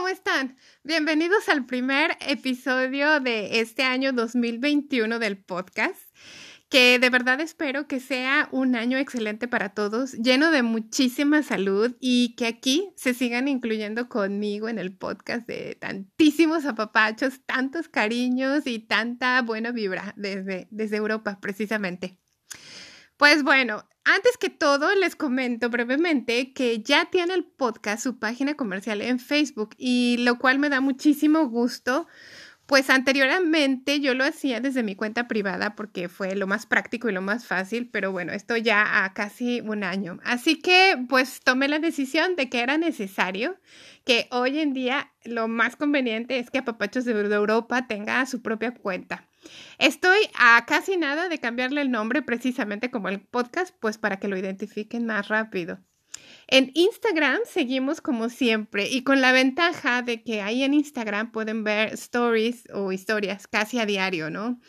¿Cómo están? Bienvenidos al primer episodio de este año 2021 del podcast, que de verdad espero que sea un año excelente para todos, lleno de muchísima salud y que aquí se sigan incluyendo conmigo en el podcast de tantísimos apapachos, tantos cariños y tanta buena vibra desde, desde Europa precisamente. Pues bueno, antes que todo, les comento brevemente que ya tiene el podcast su página comercial en Facebook y lo cual me da muchísimo gusto. Pues anteriormente yo lo hacía desde mi cuenta privada porque fue lo más práctico y lo más fácil, pero bueno, esto ya a casi un año. Así que pues tomé la decisión de que era necesario que hoy en día lo más conveniente es que Apapachos de Europa tenga su propia cuenta. Estoy a casi nada de cambiarle el nombre precisamente como el podcast, pues para que lo identifiquen más rápido. En Instagram seguimos como siempre y con la ventaja de que ahí en Instagram pueden ver stories o historias casi a diario, ¿no?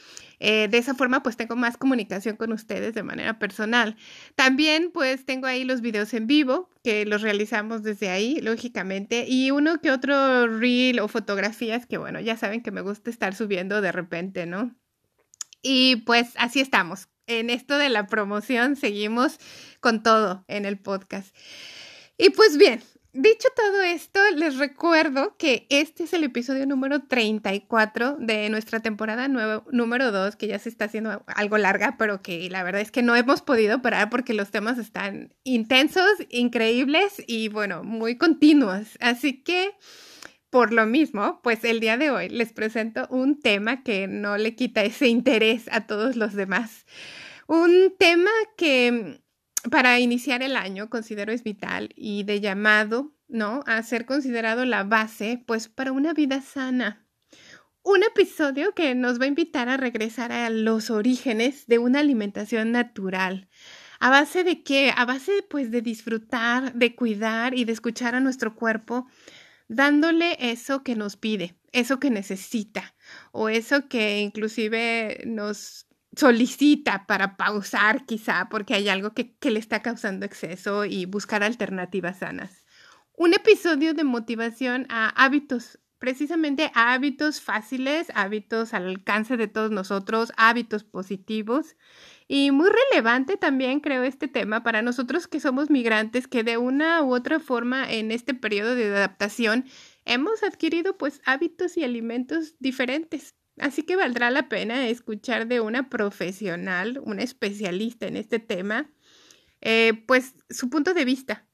Eh, de esa forma pues tengo más comunicación con ustedes de manera personal. También pues tengo ahí los videos en vivo que los realizamos desde ahí, lógicamente, y uno que otro reel o fotografías que bueno, ya saben que me gusta estar subiendo de repente, ¿no? Y pues así estamos. En esto de la promoción seguimos con todo en el podcast. Y pues bien, dicho todo esto, les recuerdo que este es el episodio número 34 de nuestra temporada número 2, que ya se está haciendo algo larga, pero que la verdad es que no hemos podido parar porque los temas están intensos, increíbles y bueno, muy continuos. Así que... Por lo mismo, pues el día de hoy les presento un tema que no le quita ese interés a todos los demás. Un tema que para iniciar el año considero es vital y de llamado, ¿no? A ser considerado la base, pues para una vida sana. Un episodio que nos va a invitar a regresar a los orígenes de una alimentación natural. ¿A base de qué? A base, pues, de disfrutar, de cuidar y de escuchar a nuestro cuerpo dándole eso que nos pide, eso que necesita o eso que inclusive nos solicita para pausar quizá porque hay algo que, le está causando exceso y buscar alternativas sanas. Un episodio de motivación a hábitos, precisamente a hábitos fáciles, hábitos al alcance de todos nosotros, hábitos positivos y muy relevante también creo este tema para nosotros que somos migrantes, que de una u otra forma en este periodo de adaptación hemos adquirido pues hábitos y alimentos diferentes. Así que valdrá la pena escuchar de una profesional, una especialista en este tema, eh, pues su punto de vista.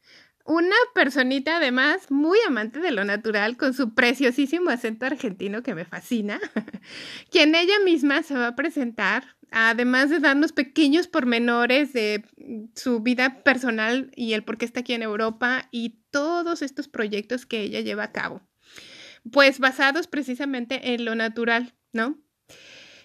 Una personita además muy amante de lo natural con su preciosísimo acento argentino que me fascina, quien ella misma se va a presentar además de darnos pequeños pormenores de su vida personal y el por qué está aquí en Europa y todos estos proyectos que ella lleva a cabo, pues basados precisamente en lo natural, ¿no?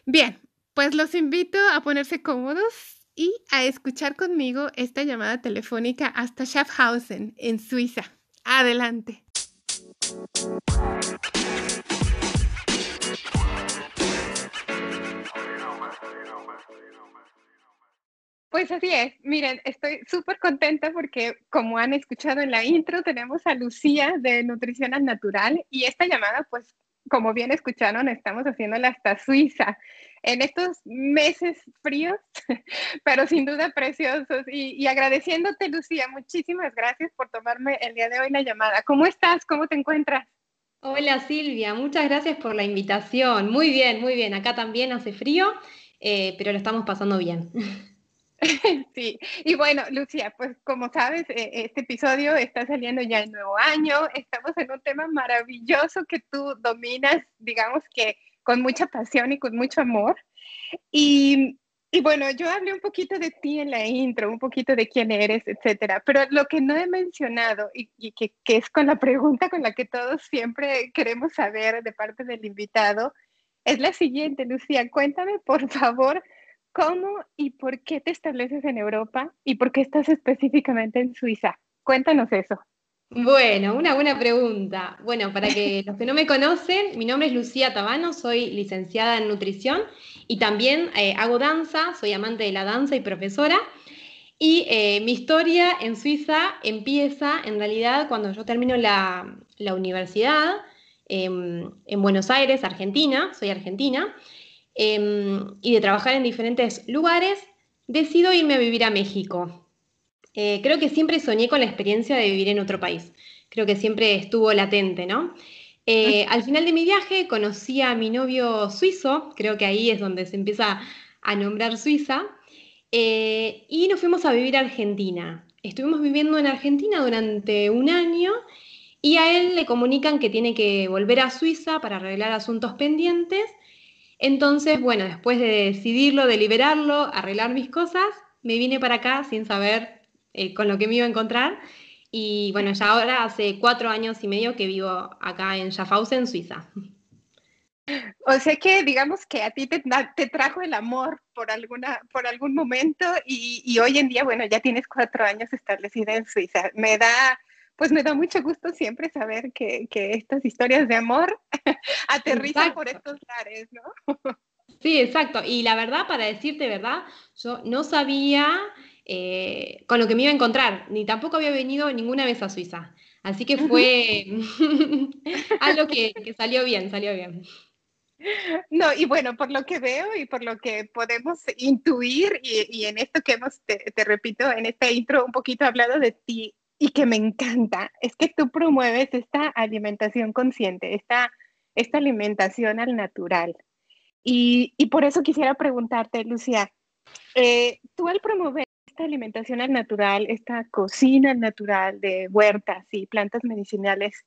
Bien, pues los invito a ponerse cómodos y a escuchar conmigo esta llamada telefónica hasta Schaffhausen, en Suiza. Adelante. Pues así es, miren, estoy súper contenta porque como han escuchado en la intro, tenemos a Lucía de Nutrición al Natural y esta llamada, pues como bien escucharon, estamos haciéndola hasta Suiza en estos meses fríos, pero sin duda preciosos. Y, agradeciéndote, Lucía, muchísimas gracias por tomarme el día de hoy la llamada. ¿Cómo estás? ¿Cómo te encuentras? Hola Silvia, muchas gracias por la invitación. Muy bien, muy bien. Acá también hace frío, eh, pero lo estamos pasando bien. Sí, y bueno, Lucía, pues como sabes, eh, este episodio está saliendo ya el nuevo año, estamos en un tema maravilloso que tú dominas, digamos que con mucha pasión y con mucho amor. Y y bueno, yo hablé un poquito de ti en la intro, un poquito de quién eres, etcétera, pero lo que no he mencionado y, que, que, es con la pregunta con la que todos siempre queremos saber de parte del invitado es la siguiente, Lucía. Cuéntame, por favor, cómo y por qué te estableces en Europa y por qué estás específicamente en Suiza. Cuéntanos eso. Bueno, una buena pregunta. Bueno, para que los que no me conocen, mi nombre es Lucía Tabano, soy licenciada en nutrición y también eh, hago danza, soy amante de la danza y profesora. Y eh, mi historia en Suiza empieza en realidad cuando yo termino la, universidad em, en Buenos Aires, Argentina, soy argentina, em, y de trabajar en diferentes lugares, decido irme a vivir a México. Eh, creo que siempre soñé con la experiencia de vivir en otro país. Creo que siempre estuvo latente, ¿no? Eh, al final de mi viaje conocí a mi novio suizo, creo que ahí es donde se empieza a nombrar Suiza, eh, y nos fuimos a vivir a Argentina. Estuvimos viviendo en Argentina durante un año y a él le comunican que tiene que volver a Suiza para arreglar asuntos pendientes. Entonces, bueno, después de decidirlo, de liberarlo, arreglar mis cosas, me vine para acá sin saber eh, con lo que me iba a encontrar. Y bueno, ya ahora hace cuatro años y medio que vivo acá en Schaffhausen, Suiza. O sea que digamos que a ti te, te trajo el amor por, alguna, por algún momento y, y, hoy en día, bueno, ya tienes cuatro años establecida en Suiza. Me da, pues me da mucho gusto siempre saber que, que estas historias de amor aterrizan por estos lares, ¿no? Sí, exacto. Y la verdad, para decirte verdad, yo no sabía eh, con lo que me iba a encontrar, ni tampoco había venido ninguna vez a Suiza. Así que fue algo que, salió bien, salió bien. No, y bueno, por lo que veo y por lo que podemos intuir, y, en esto que hemos, te, repito, en esta intro un poquito hablado de ti y que me encanta, es que tú promueves esta alimentación consciente, esta, esta alimentación al natural. Y, y por eso quisiera preguntarte, Lucía, eh, tú al promover esta alimentación al natural, esta cocina natural de huertas y plantas medicinales,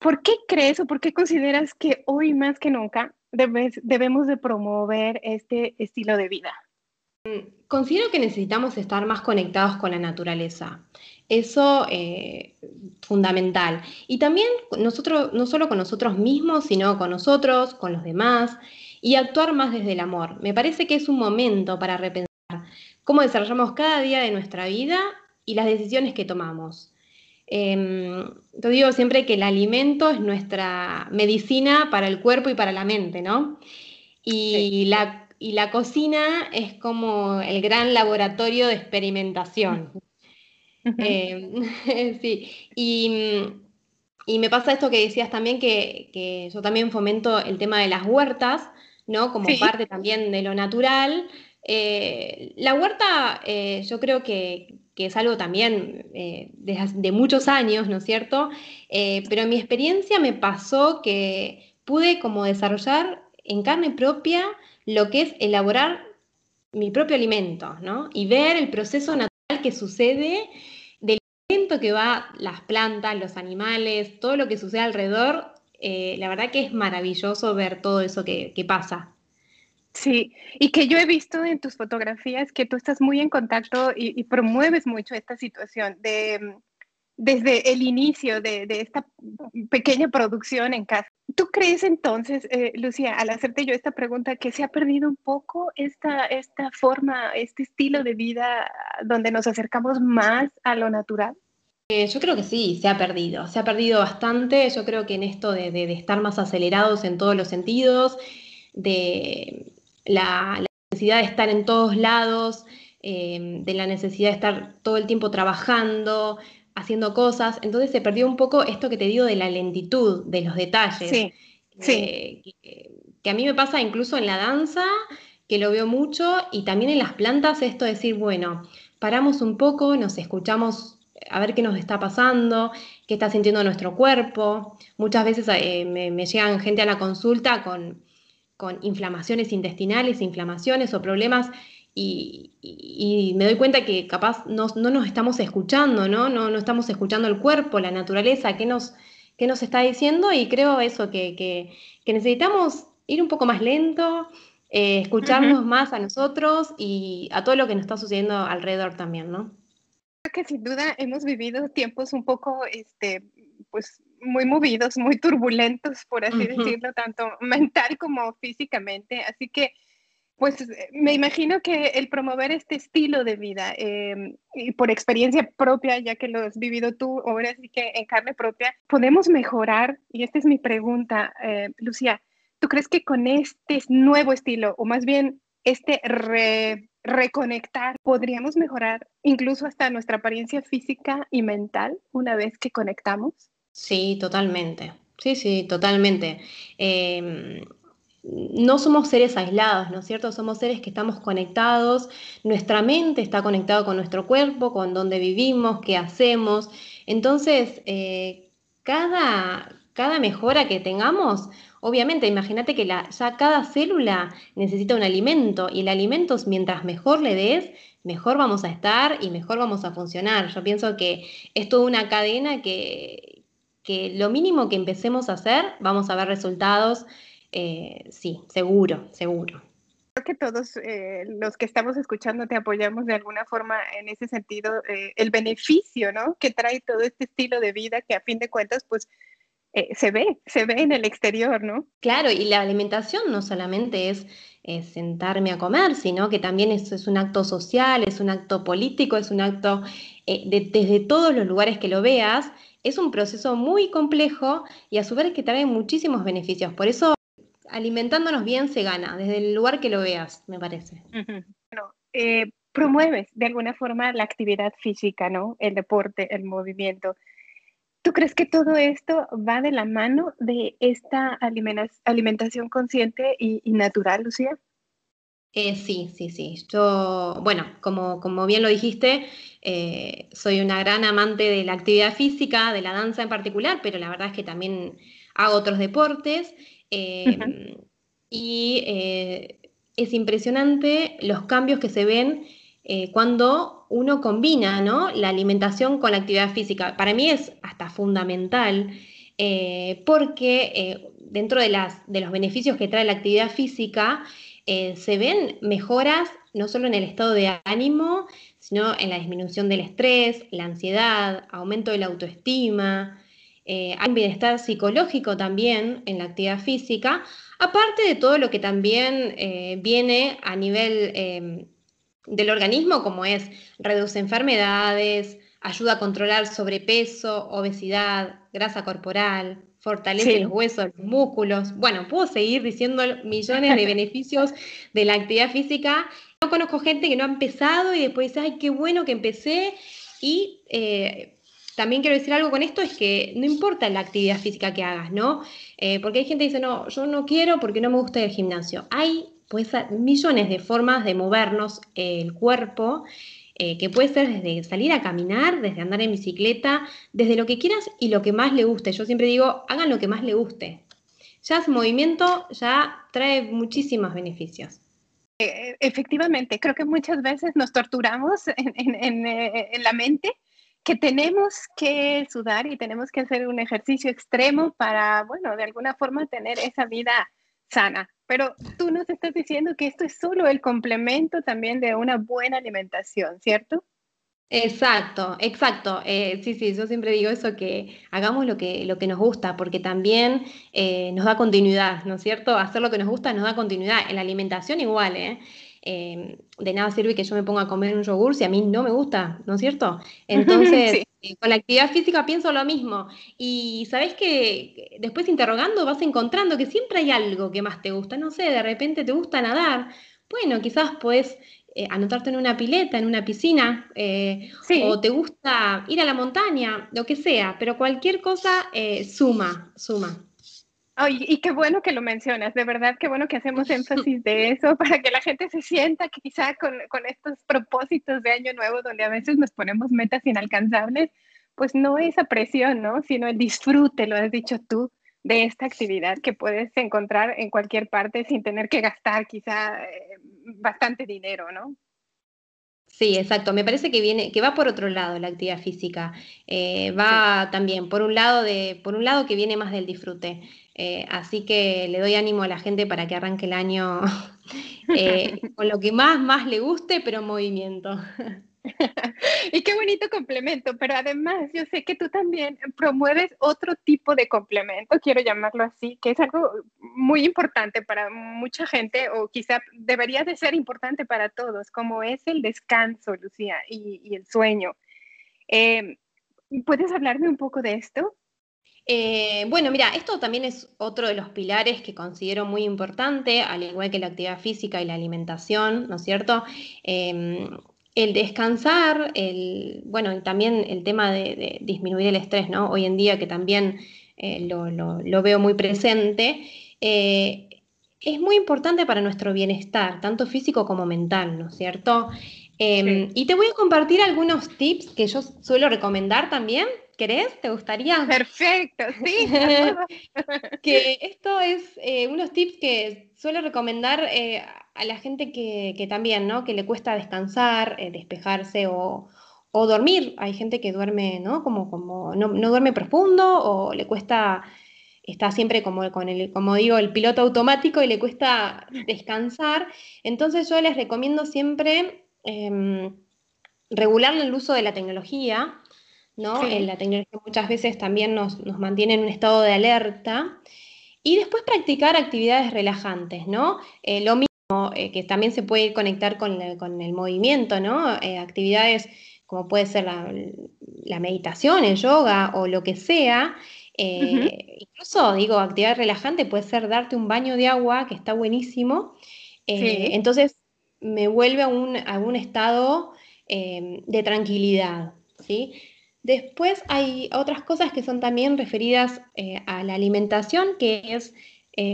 ¿por qué crees o por qué consideras que hoy más que nunca debemos de promover este estilo de vida? Considero que necesitamos estar más conectados con la naturaleza. Eso es eh, fundamental. Y también nosotros, no solo con nosotros mismos, sino con nosotros, con los demás, y actuar más desde el amor. Me parece que es un momento para repensar cómo desarrollamos cada día de nuestra vida y las decisiones que tomamos. Eh, te digo siempre que el alimento es nuestra medicina para el cuerpo y para la mente, ¿no? Y, la, y la cocina es como el gran laboratorio de experimentación. Em, sí, y, me pasa esto que decías también, que, yo también fomento el tema de las huertas, ¿no? Como parte también de lo natural, eh, la huerta eh, yo creo que, es algo también eh, de, muchos años, ¿no es cierto? pero en mi experiencia me pasó que pude como desarrollar en carne propia lo que es elaborar mi propio alimento, ¿no? Y ver el proceso natural que sucede del alimento que va las plantas, los animales, todo lo que sucede alrededor. la verdad que es maravilloso ver todo eso que pasa. Sí, y que yo he visto en tus fotografías que tú estás muy en contacto y, promueves mucho esta situación de desde el inicio de, esta pequeña producción en casa. ¿Tú crees entonces, eh, Lucía, al hacerte yo esta pregunta, que se ha perdido un poco esta, esta forma, este estilo de vida donde nos acercamos más a lo natural? Eh, yo creo que sí, se ha perdido, se ha perdido bastante. Yo creo que en esto de, estar más acelerados en todos los sentidos, de, la, necesidad de estar en todos lados, em, de la necesidad de estar todo el tiempo trabajando, haciendo cosas. Entonces se perdió un poco esto que te digo de la lentitud, de los detalles. Sí, sí. Que, a mí me pasa incluso en la danza, que lo veo mucho, y también en las plantas, esto de decir, bueno, paramos un poco, nos escuchamos a ver qué nos está pasando, qué está sintiendo nuestro cuerpo. Muchas veces eh, me llegan gente a la consulta con con inflamaciones intestinales, inflamaciones o problemas y, me doy cuenta que capaz no, nos estamos escuchando, ¿no? ¿no? No estamos escuchando el cuerpo, la naturaleza, qué nos, qué nos está diciendo y creo eso, que, necesitamos ir un poco más lento, eh, escucharnos más a nosotros y a todo lo que nos está sucediendo alrededor también, ¿no? Creo que sin duda hemos vivido tiempos un poco, este, pues muy movidos, muy turbulentos, por así decirlo, tanto mental como físicamente. Así que pues eh, me imagino que el promover este estilo de vida em, y por experiencia propia, ya que lo has vivido tú, ahora sí que en carne propia, podemos mejorar. Y esta es mi pregunta, eh, Lucía. ¿Tú crees que con este nuevo estilo, o más bien este reconectar, podríamos mejorar incluso hasta nuestra apariencia física y mental una vez que conectamos? Sí, totalmente. Sí, sí, totalmente. Eh, no somos seres aislados, ¿no es cierto? Somos seres que estamos conectados, nuestra mente está conectada con nuestro cuerpo, con donde vivimos, qué hacemos. Entonces, eh, cada, cada mejora que tengamos, obviamente, imagínate que ya cada célula necesita un alimento y el alimento, mientras mejor le des, mejor vamos a estar y mejor vamos a funcionar. Yo pienso que es toda una cadena que, que lo mínimo que empecemos a hacer, vamos a ver resultados eh, sí, seguro, seguro. Creo que todos eh, los que estamos escuchando te apoyamos de alguna forma en ese sentido, eh, el beneficio, ¿no? Que trae todo este estilo de vida que a fin de cuentas, pues, se ve, se ve en el exterior, ¿no? Claro, y la alimentación no solamente es, sentarme a comer, sino que también es, es, un acto social, es un acto político, es un acto desde todos los lugares que lo veas, es un proceso muy complejo y a su vez que trae muchísimos beneficios. Por eso alimentándonos bien se gana, desde el lugar que lo veas, me parece. Bueno, eh, promueves de alguna forma la actividad física, ¿no? El deporte, el movimiento. ¿Tú crees que todo esto va de la mano de esta alimentación consciente y, natural, Lucía? Eh, sí, sí, sí. Yo, bueno, como, como bien lo dijiste, eh, soy una gran amante de la actividad física, de la danza en particular, pero la verdad es que también hago otros deportes. Em, y eh, es impresionante los cambios que se ven eh, cuando uno combina la alimentación con la actividad física. Para mí es hasta fundamental eh, porque dentro de, las, de, los beneficios que trae la actividad física se ven mejoras no solo en el estado de ánimo, sino en la disminución del estrés, la ansiedad, aumento de la autoestima, eh, hay bienestar psicológico también en la actividad física, aparte de todo lo que también eh, viene a nivel em, del organismo, como es reduce enfermedades, ayuda a controlar sobrepeso, obesidad, grasa corporal, fortalece los huesos, los músculos. Bueno, puedo seguir diciendo millones de beneficios de la actividad física. Yo conozco gente que no ha empezado y después dice, ay, qué bueno que empecé. Y eh, también quiero decir algo con esto, es que no importa la actividad física que hagas, ¿no? Eh, porque hay gente que dice, no, yo no quiero porque no me gusta el gimnasio. Hay pues millones de formas de movernos el cuerpo, eh, que puede ser desde salir a caminar, desde andar en bicicleta, desde lo que quieras y lo que más le guste. Yo siempre digo, hagan lo que más le guste. Ya ese movimiento ya trae muchísimos beneficios. Eh, efectivamente, creo que muchas veces nos torturamos en, en la mente que tenemos que sudar y tenemos que hacer un ejercicio extremo para, bueno, de alguna forma tener esa vida sana. Pero tú nos estás diciendo que esto es solo el complemento también de una buena alimentación, ¿cierto? Exacto, exacto. Eh, sí, sí, yo siempre digo eso, que hagamos lo que, lo que nos gusta, porque también eh, nos da continuidad, ¿no es cierto? Hacer lo que nos gusta nos da continuidad. En la alimentación igual, ¿eh? Em, de nada sirve que yo me ponga a comer un yogur si a mí no me gusta, ¿no es cierto? Entonces, eh, con la actividad física pienso lo mismo. Y sabes que después interrogando vas encontrando que siempre hay algo que más te gusta. No sé, de repente te gusta nadar. Bueno, quizás puedes eh, anotarte en una pileta, en una piscina, eh, o te gusta ir a la montaña, lo que sea, pero cualquier cosa suma, suma y qué bueno que lo mencionas, de verdad, qué bueno que hacemos énfasis de eso para que la gente se sienta que quizá con, con estos propósitos de año nuevo, donde a veces nos ponemos metas inalcanzables, pues no esa presión, ¿no? Sino el disfrute, lo has dicho tú, de esta actividad que puedes encontrar en cualquier parte sin tener que gastar quizá eh, bastante dinero, ¿no? Sí, exacto. Me parece que viene, que va por otro lado la actividad física. Eh, va también por un lado de, por un lado que viene más del disfrute. Eh, así que le doy ánimo a la gente para que arranque el año eh, con lo que más, más le guste, pero en movimiento. y qué bonito complemento, pero además yo sé que tú también promueves otro tipo de complemento, quiero llamarlo así, que es algo muy importante para mucha gente o quizá debería de ser importante para todos, como es el descanso, Lucía, y, el sueño. Eh, ¿Puedes hablarme un poco de esto? Eh, bueno, mira, esto también es otro de los pilares que considero muy importante, al igual que la actividad física y la alimentación, ¿no es cierto? Em, el descansar, el, bueno, y también el tema de, disminuir el estrés, ¿no? Hoy en día que también eh, lo, veo muy presente, eh, es muy importante para nuestro bienestar, tanto físico como mental, ¿no es cierto? Em, y te voy a compartir algunos tips que yo suelo recomendar también. ¿Querés? ¿Te gustaría? Perfecto, sí. que esto es eh, unos tips que suelo recomendar a la gente que, también, ¿no? Que le cuesta descansar, eh, despejarse o, dormir. Hay gente que duerme, ¿no? Como, como no, duerme profundo o le cuesta, está siempre como con el, como digo, el piloto automático y le cuesta descansar. Entonces yo les recomiendo siempre em, regular el uso de la tecnología, ¿no? En la tecnología muchas veces también nos, mantiene en un estado de alerta. Y después practicar actividades relajantes, ¿no? Eh, lo mismo eh, que también se puede conectar con, el movimiento, ¿no? Eh, actividades como puede ser la, meditación, el yoga o lo que sea. Incluso, digo, actividad relajante puede ser darte un baño de agua, que está buenísimo. Entonces, me vuelve a un, estado de tranquilidad, ¿sí? Después hay otras cosas que son también referidas a la alimentación, que es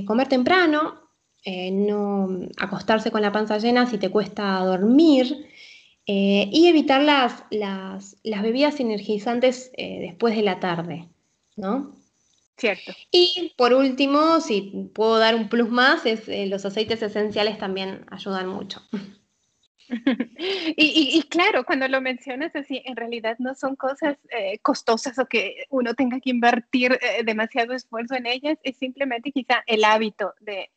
comer temprano, eh, no acostarse con la panza llena si te cuesta dormir eh, y evitar las, las, bebidas energizantes eh, después de la tarde, ¿no? Cierto. Y por último, si puedo dar un plus más, es los aceites esenciales también ayudan mucho. Y, claro, cuando lo mencionas así, en realidad no son cosas costosas o que uno tenga que invertir demasiado esfuerzo en ellas, es simplemente quizá el hábito de,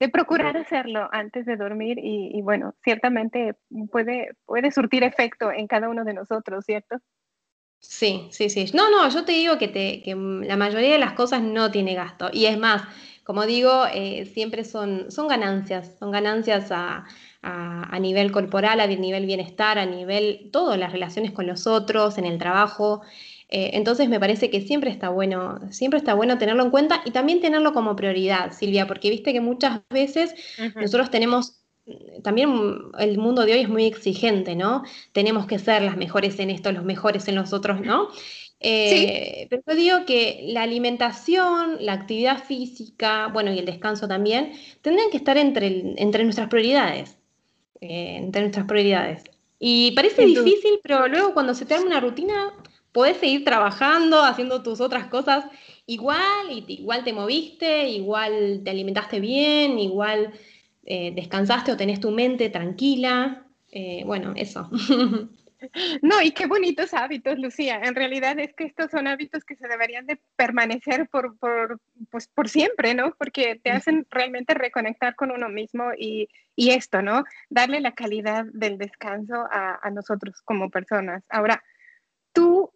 de procurar hacerlo antes de dormir y, bueno, ciertamente puede, puede surtir efecto en cada uno de nosotros, ¿cierto? Sí, sí, sí. No, no, yo te digo que, te, que la mayoría de las cosas no tiene gasto. Y es más, como digo, eh, siempre son, son ganancias, son ganancias a, a, nivel corporal, a nivel bienestar, a nivel, todo, las relaciones con los otros, en el trabajo. Eh, entonces me parece que siempre está bueno, siempre está bueno tenerlo en cuenta y también tenerlo como prioridad, Silvia, porque viste que muchas veces nosotros tenemos también el mundo de hoy es muy exigente, ¿no? Tenemos que ser las mejores en esto, los mejores en los otros, ¿no? Eh, pero yo digo que la alimentación, la actividad física, bueno, y el descanso también, tendrían que estar entre, entre nuestras prioridades. Eh, entre nuestras prioridades. Y parece difícil, pero luego cuando se te arma una rutina, podés seguir trabajando, haciendo tus otras cosas igual, y igual te moviste, igual te alimentaste bien, igual eh, descansaste o tenés tu mente tranquila. Eh, bueno, eso. No, y qué bonitos hábitos, Lucía. En realidad es que estos son hábitos que se deberían de permanecer por, por, pues, por siempre, ¿no? Porque te hacen realmente reconectar con uno mismo y, y esto, ¿no? Darle la calidad del descanso a, a nosotros como personas. Ahora, tú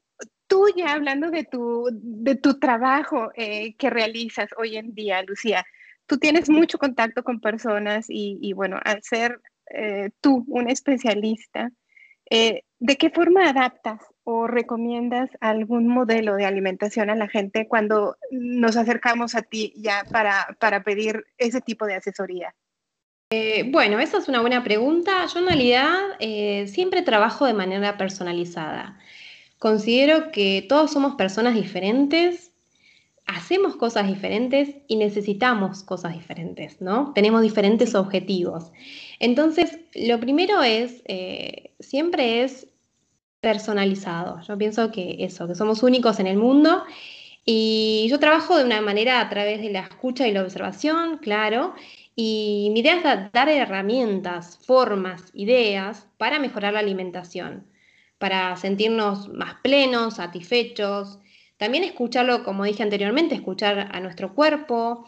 tú ya hablando de tu, de tu trabajo eh, que realizas hoy en día, Lucía, tú tienes mucho contacto con personas y, bueno, al ser eh, tú un especialista, eh, ¿de qué forma adaptas o recomiendas algún modelo de alimentación a la gente cuando nos acercamos a ti ya para, para pedir ese tipo de asesoría? bueno, esa es una buena pregunta. Yo en realidad siempre trabajo de manera personalizada. Considero que todos somos personas diferentes, hacemos cosas diferentes y necesitamos cosas diferentes, ¿no? Tenemos diferentes objetivos. Entonces, lo primero es, eh, siempre es personalizado. Yo pienso que eso, que somos únicos en el mundo y yo trabajo de una manera a través de la escucha y la observación, claro, y mi idea es dar herramientas, formas, ideas para mejorar la alimentación para sentirnos más plenos, satisfechos, también escucharlo, como dije anteriormente, escuchar a nuestro cuerpo,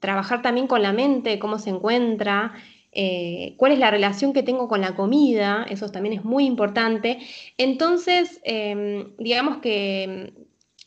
trabajar también con la mente, cómo se encuentra, eh, cuál es la relación que tengo con la comida, eso también es muy importante. Entonces, em, digamos que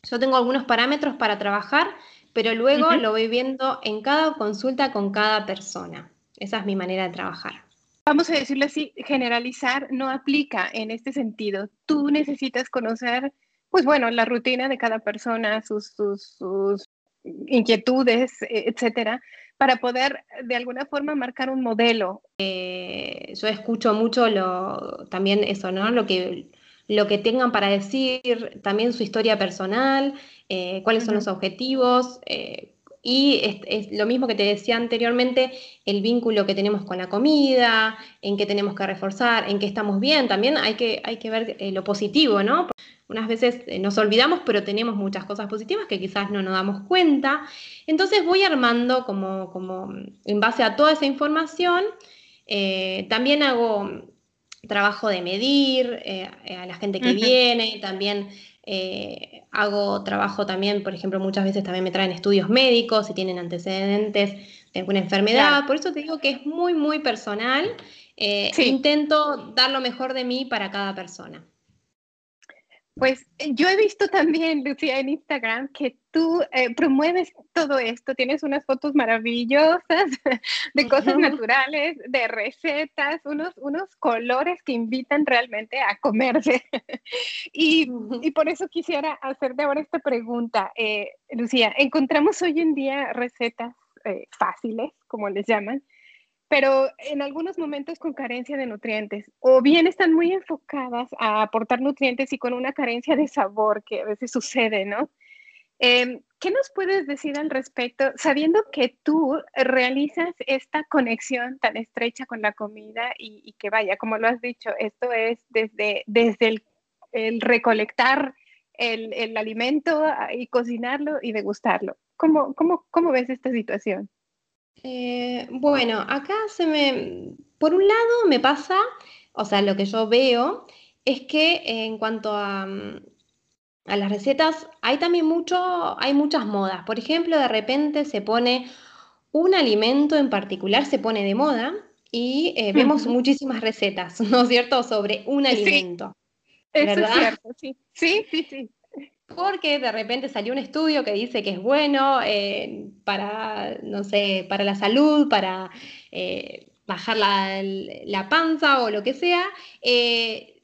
yo tengo algunos parámetros para trabajar, pero luego lo voy viendo en cada consulta con cada persona. Esa es mi manera de trabajar. Vamos a decirlo así, generalizar no aplica en este sentido. Tú necesitas conocer, pues bueno, la rutina de cada persona, sus, sus, sus inquietudes, etcétera, para poder de alguna forma marcar un modelo. Eh, yo escucho mucho lo, también eso, ¿no? Lo que, lo que tengan para decir, también su historia personal, eh, cuáles son los objetivos. Eh, y es, lo mismo que te decía anteriormente, el vínculo que tenemos con la comida, en qué tenemos que reforzar, en qué estamos bien. También hay que, hay que ver lo positivo, ¿no? Unas veces eh, nos olvidamos, pero tenemos muchas cosas positivas que quizás no nos damos cuenta. Entonces voy armando como, como en base a toda esa información. Eh, también hago trabajo de medir eh, a la gente que viene, también hago trabajo también, por ejemplo, muchas veces también me traen estudios médicos si tienen antecedentes de alguna enfermedad. Por eso te digo que es muy, muy personal. Intento dar lo mejor de mí para cada persona. Pues eh, yo he visto también, Lucía, en Instagram que tú eh, promueves todo esto. Tienes unas fotos maravillosas de cosas naturales, de recetas, unos, unos colores que invitan realmente a comerse. y, y, por eso quisiera hacerte ahora esta pregunta, eh, Lucía. Encontramos hoy en día recetas fáciles, como les llaman, pero en algunos momentos con carencia de nutrientes, o bien están muy enfocadas a aportar nutrientes y con una carencia de sabor que a veces sucede, ¿no? Em, ¿Qué nos puedes decir al respecto, sabiendo que tú realizas esta conexión tan estrecha con la comida y, que vaya, como lo has dicho, esto es desde, desde el, recolectar el, el, alimento y cocinarlo y degustarlo? ¿Cómo, cómo, cómo ves esta situación? Eh, bueno, acá se me, por un lado me pasa, o sea, lo que yo veo es que en cuanto a, mm, a las recetas hay también mucho, hay muchas modas. Por ejemplo, de repente se pone un alimento en particular, se pone de moda y eh, vemos muchísimas recetas, ¿no es cierto?, sobre un alimento. Eso es cierto, sí. Sí, sí, sí porque de repente salió un estudio que dice que es bueno eh, para, no sé, para la salud, para eh, bajar la, panza o lo que sea, eh,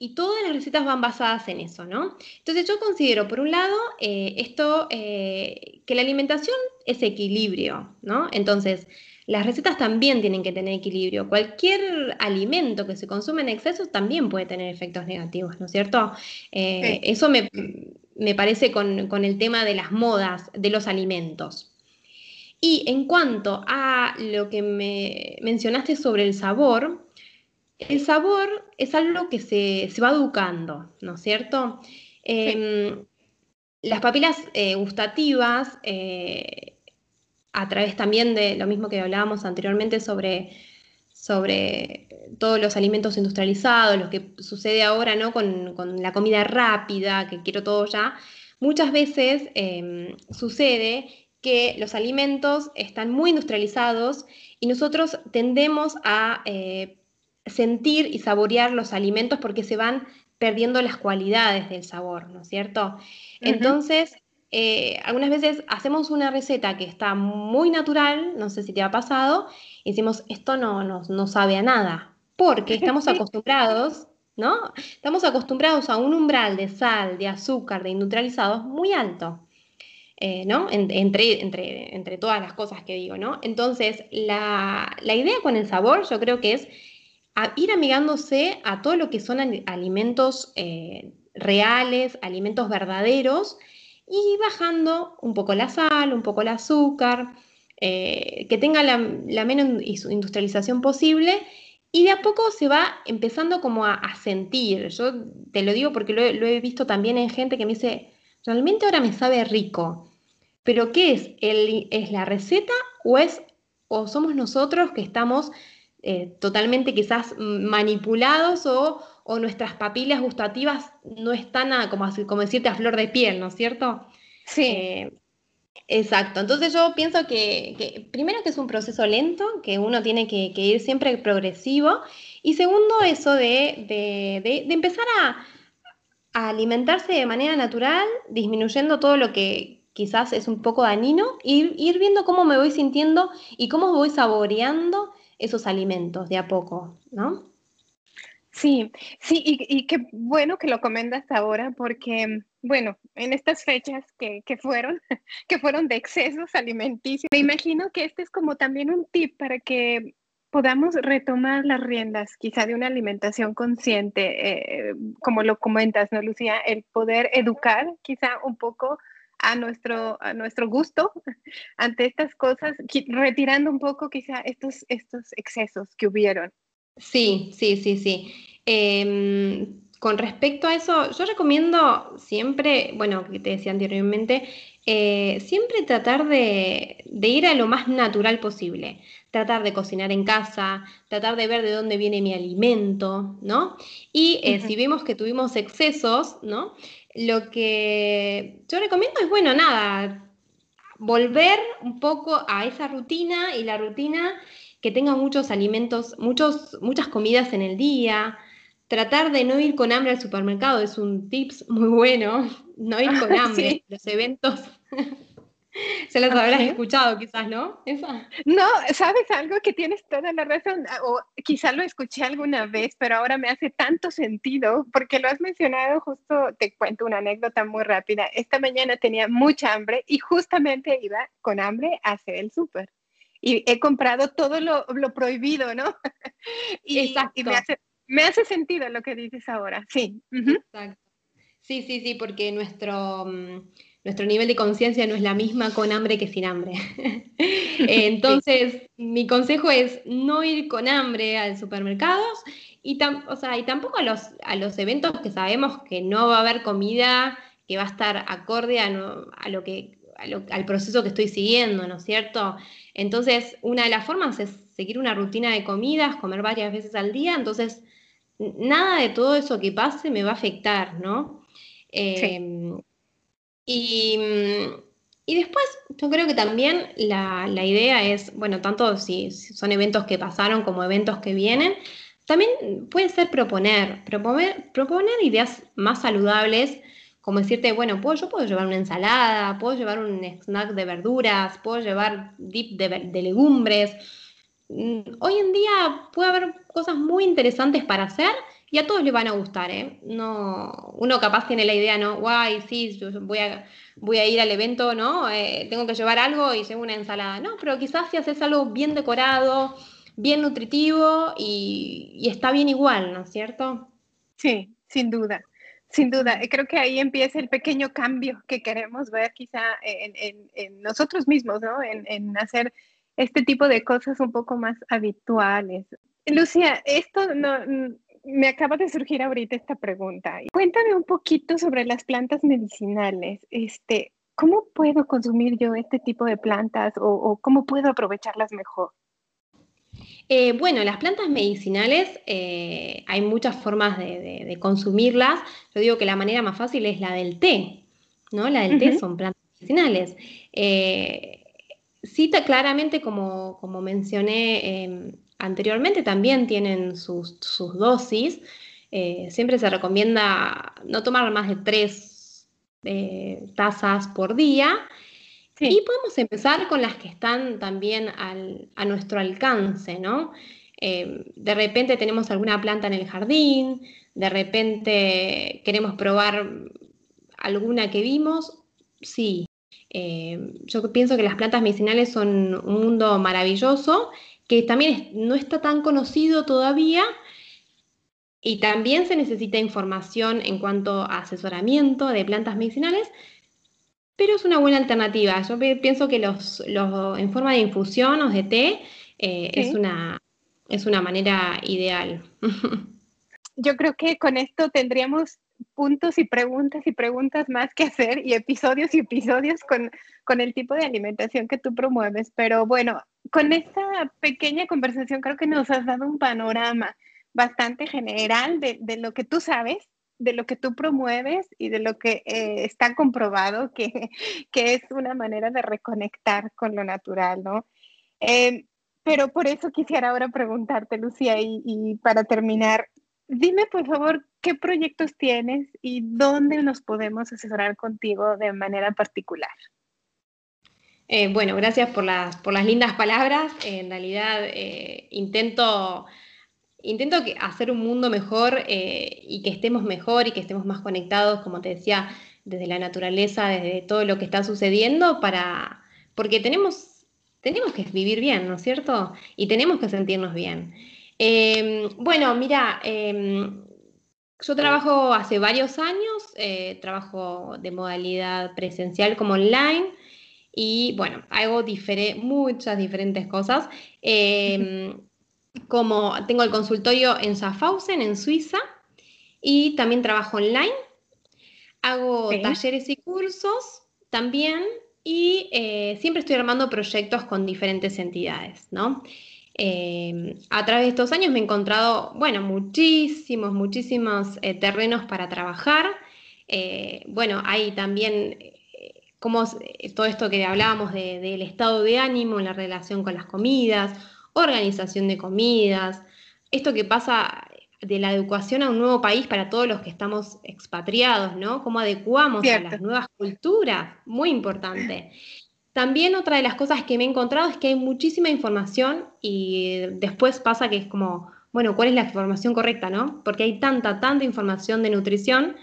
y todas las recetas van basadas en eso, ¿no? Entonces yo considero, por un lado, esto, que la alimentación es equilibrio, ¿no? Entonces, las recetas también tienen que tener equilibrio. Cualquier alimento que se consume en exceso también puede tener efectos negativos, ¿no es cierto? Eh, eso me, parece con, el tema de las modas de los alimentos. Y en cuanto a lo que me mencionaste sobre el sabor, el sabor es algo que se, va educando, ¿no es cierto? Em, las papilas eh, gustativas eh, a través también de lo mismo que hablábamos anteriormente sobre, sobre todos los alimentos industrializados, lo que sucede ahora ¿no? con, la comida rápida, que quiero todo ya, muchas veces em, sucede que los alimentos están muy industrializados y nosotros tendemos a eh, sentir y saborear los alimentos porque se van perdiendo las cualidades del sabor, ¿no es cierto? Entonces, eh, algunas veces hacemos una receta que está muy natural, no sé si te ha pasado, y decimos, esto no, no, sabe a nada, porque estamos acostumbrados, ¿no? Estamos acostumbrados a un umbral de sal, de azúcar, de industrializados muy alto. Eh, ¿no? entre, entre, entre, todas las cosas que digo, ¿no? Entonces, la, idea con el sabor yo creo que es ir amigándose a todo lo que son alimentos eh, reales, alimentos verdaderos, y bajando un poco la sal, un poco el azúcar, eh, que tenga la, menos industrialización posible y de a poco se va empezando como a, sentir. Yo te lo digo porque lo, he visto también en gente que me dice, realmente ahora me sabe rico, pero ¿qué es? ¿Es la receta o, es, o somos nosotros que estamos eh, totalmente quizás manipulados o, nuestras papilas gustativas no están a, como, como decirte a flor de piel, ¿no es cierto? Sí. Eh, exacto. Entonces yo pienso que, primero que es un proceso lento, que uno tiene que, ir siempre progresivo, y segundo eso de, empezar a, alimentarse de manera natural, disminuyendo todo lo que quizás es un poco dañino, y ir viendo cómo me voy sintiendo y cómo voy saboreando esos alimentos de a poco, ¿no? Sí, sí, y, qué bueno que lo comentas ahora, porque, bueno, en estas fechas que, fueron, que fueron de excesos alimenticios, me imagino que este es como también un tip para que podamos retomar las riendas quizá de una alimentación consciente, eh, como lo comentas, ¿no, Lucía? El poder educar quizá un poco a nuestro, a nuestro gusto ante estas cosas, retirando un poco quizá estos, estos excesos que hubieron. Sí, sí, sí, sí. Em, con respecto a eso, yo recomiendo siempre, bueno, que te decía anteriormente, eh, siempre tratar de, ir a lo más natural posible. Tratar de cocinar en casa, tratar de ver de dónde viene mi alimento, ¿no? Y eh, si vemos que tuvimos excesos, ¿no? Lo que yo recomiendo es, bueno, nada, volver un poco a esa rutina y la rutina que tenga muchos alimentos, muchos, muchas comidas en el día. Tratar de no ir con hambre al supermercado es un tips muy bueno, no ir con hambre. Los eventos Se las habrás escuchado quizás, ¿no? No, sabes algo que tienes toda la razón, o quizá lo escuché alguna vez, pero ahora me hace tanto sentido porque lo has mencionado justo, te cuento una anécdota muy rápida. Esta mañana tenía mucha hambre y justamente iba con hambre a hacer el súper. Y he comprado todo lo, prohibido, ¿no? y, Exacto. me, hace, me hace sentido lo que dices ahora, sí. Exacto. Sí, sí, sí, porque nuestro... Mm, nuestro nivel de conciencia no es la misma con hambre que sin hambre. Entonces, mi consejo es no ir con hambre al supermercados y, o sea, y tampoco a los, a los eventos que sabemos que no va a haber comida que va a estar acorde a, lo que, al proceso que estoy siguiendo, ¿no es cierto? Entonces, una de las formas es seguir una rutina de comidas, comer varias veces al día, entonces nada de todo eso que pase me va a afectar, ¿no? Em, Mm, y, después yo creo que también la, idea es, bueno, tanto si, son eventos que pasaron como eventos que vienen, también puede ser proponer, proponer, proponer ideas más saludables, como decirte, bueno, puedo, yo puedo llevar una ensalada, puedo llevar un snack de verduras, puedo llevar dip de, legumbres. Mm, hoy en día puede haber cosas muy interesantes para hacer y a todos les van a gustar, ¿eh? No, uno capaz tiene la idea, ¿no? Guay, sí, voy a, voy a ir al evento, ¿no? Eh, tengo que llevar algo y llevo una ensalada, ¿no? Pero quizás si haces algo bien decorado, bien nutritivo y, está bien igual, ¿no es cierto? Sí, sin duda. Sin duda, creo que ahí empieza el pequeño cambio que queremos ver quizá en, nosotros mismos, ¿no? En, en, hacer este tipo de cosas un poco más habituales. Lucía, esto no, me acaba de surgir ahorita esta pregunta. Cuéntame un poquito sobre las plantas medicinales. Este, ¿Cómo puedo consumir yo este tipo de plantas o, cómo puedo aprovecharlas mejor? Eh, bueno, las plantas medicinales eh, hay muchas formas de, consumirlas. Yo digo que la manera más fácil es la del té, ¿no? La del té son plantas medicinales. Eh, cita claramente, como, como mencioné em, anteriormente también tienen sus, dosis. Eh, siempre se recomienda no tomar más de tres tazas por día. Y podemos empezar con las que están también a nuestro alcance, ¿no? Eh, de repente tenemos alguna planta en el jardín, de repente queremos probar alguna que vimos, sí. yo pienso que las plantas medicinales son un mundo maravilloso que también no está tan conocido todavía y también se necesita información en cuanto a asesoramiento de plantas medicinales, pero es una buena alternativa. Yo pienso que los, en forma de infusión o de té eh, es, una, es una manera ideal. Yo creo que con esto tendríamos puntos y preguntas y preguntas más que hacer y episodios y episodios con, con el tipo de alimentación que tú promueves. Pero bueno, con esta pequeña conversación creo que nos has dado un panorama bastante general de, de lo que tú sabes, de lo que tú promueves y de lo que eh, está comprobado que, que, es una manera de reconectar con lo natural, ¿no? Eh, pero por eso quisiera ahora preguntarte, Lucía, y, para terminar, dime por favor qué proyectos tienes y dónde nos podemos asesorar contigo de manera particular. Eh, bueno, gracias por las, por las lindas palabras. en realidad intento intento hacer un mundo mejor eh, y que estemos mejor y que estemos más conectados, como te decía, desde la naturaleza, desde todo lo que está sucediendo, para, porque tenemos, tenemos que vivir bien, ¿no es cierto? Y tenemos que sentirnos bien. Em, bueno, mira, em, yo trabajo hace varios años, eh, trabajo de modalidad presencial como online y bueno, hago muchas diferentes cosas. Em, como tengo el consultorio en Schaffhausen, en Suiza, y también trabajo online. Hago talleres y cursos también, y eh, siempre estoy armando proyectos con diferentes entidades, ¿no? Eh, a través de estos años me he encontrado, bueno, muchísimos, muchísimos eh, terrenos para trabajar. bueno, hay también como todo esto que hablábamos del estado de ánimo, la relación con las comidas, organización de comidas, esto que pasa de la educación a un nuevo país para todos los que estamos expatriados, ¿no? Cómo adecuamos a las nuevas culturas, muy importante. También otra de las cosas que me he encontrado es que hay muchísima información y después pasa que es como, bueno, ¿cuál es la información correcta, no? Porque hay tanta, tanta información de nutrición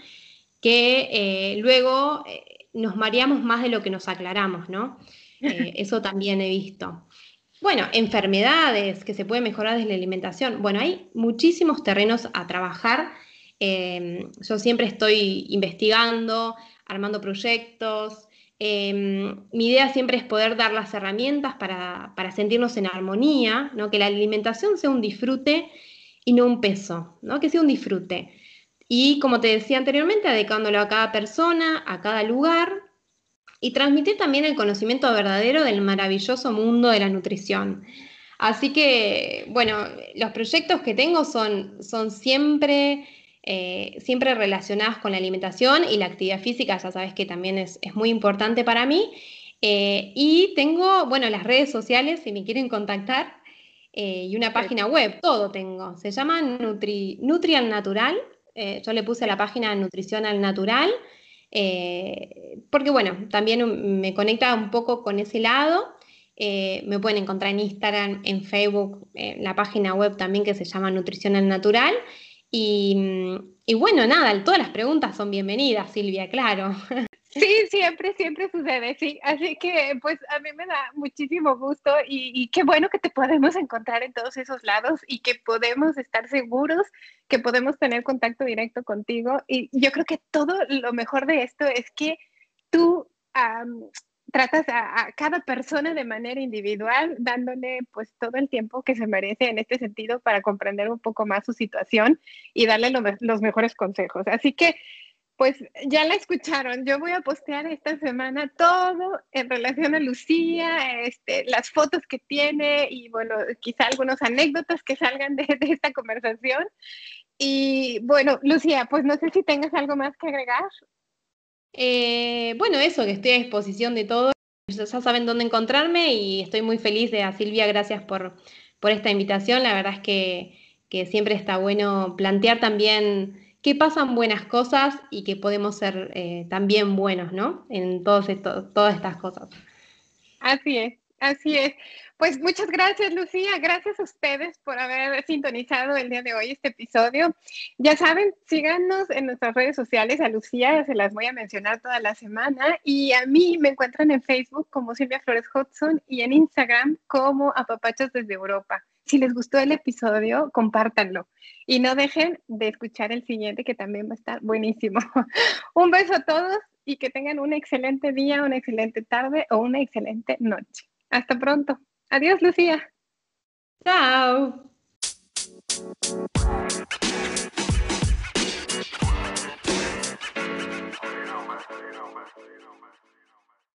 que eh, luego eh, nos mareamos más de lo que nos aclaramos, ¿no? Eh, eso también he visto. Bueno, enfermedades que se pueden mejorar desde la alimentación. Bueno, hay muchísimos terrenos a trabajar. Em, yo siempre estoy investigando, armando proyectos. Em, mi idea siempre es poder dar las herramientas para, sentirnos en armonía, ¿no? que la alimentación sea un disfrute y no un peso, ¿no? que sea un disfrute. Y como te decía anteriormente, adecuándolo a cada persona, a cada lugar, y transmitir también el conocimiento verdadero del maravilloso mundo de la nutrición. Así que, bueno, los proyectos que tengo son, son siempre, eh, siempre relacionados con la alimentación y la actividad física, ya sabes que también es, muy importante para mí. Eh, y tengo, bueno, las redes sociales, si me quieren contactar, eh, y una página web, todo tengo. Se llama Nutri, Nutrial Natural. yo le puse la página Nutrición al Natural. Eh, porque bueno, también me conecta un poco con ese lado. Eh, me pueden encontrar en Instagram, en Facebook, en la página web también que se llama Nutrición al Natural. Y, y bueno, nada, todas las preguntas son bienvenidas, Silvia, claro. Sí, siempre, siempre sucede, sí. Así que pues a mí me da muchísimo gusto y, qué bueno que te podemos encontrar en todos esos lados y que podemos estar seguros que podemos tener contacto directo contigo. Y yo creo que todo lo mejor de esto es que tú tratas a, cada persona de manera individual, dándole pues todo el tiempo que se merece en este sentido para comprender un poco más su situación y darle los mejores consejos. Así que pues ya la escucharon. Yo voy a postear esta semana todo en relación a Lucía, este, las fotos que tiene y bueno, quizá algunas anécdotas que salgan de, esta conversación. Y bueno, Lucía, pues no sé si tengas algo más que agregar. Eh, bueno, eso, que estoy a disposición de todo. Ya saben dónde encontrarme y estoy muy feliz de a Silvia, gracias por, por esta invitación. La verdad es que, que siempre está bueno plantear también que pasan buenas cosas y que podemos ser eh, también buenos, ¿no? En todas estas cosas. Así es, así es. Pues muchas gracias, Lucía. Gracias a ustedes por haber sintonizado el día de hoy este episodio. Ya saben, síganos en nuestras redes sociales. A Lucía se las voy a mencionar toda la semana. Y a mí me encuentran en Facebook como Silvia Flores Hudson y en Instagram como Apapachos desde Europa si les gustó el episodio, compártanlo y no dejen de escuchar el siguiente que también va a estar buenísimo. Un beso a todos y que tengan un excelente día, una excelente tarde o una excelente noche. Hasta pronto. Adiós, Lucía. Chao.